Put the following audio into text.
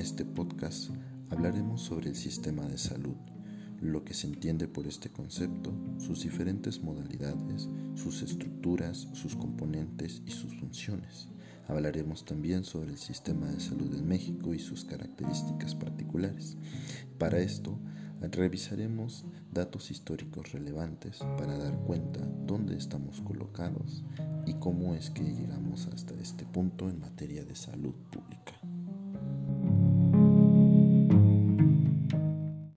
este podcast hablaremos sobre el sistema de salud, lo que se entiende por este concepto, sus diferentes modalidades, sus estructuras, sus componentes y sus funciones. Hablaremos también sobre el sistema de salud en México y sus características particulares. Para esto, revisaremos datos históricos relevantes para dar cuenta dónde estamos colocados y cómo es que llegamos hasta este punto en materia de salud pública.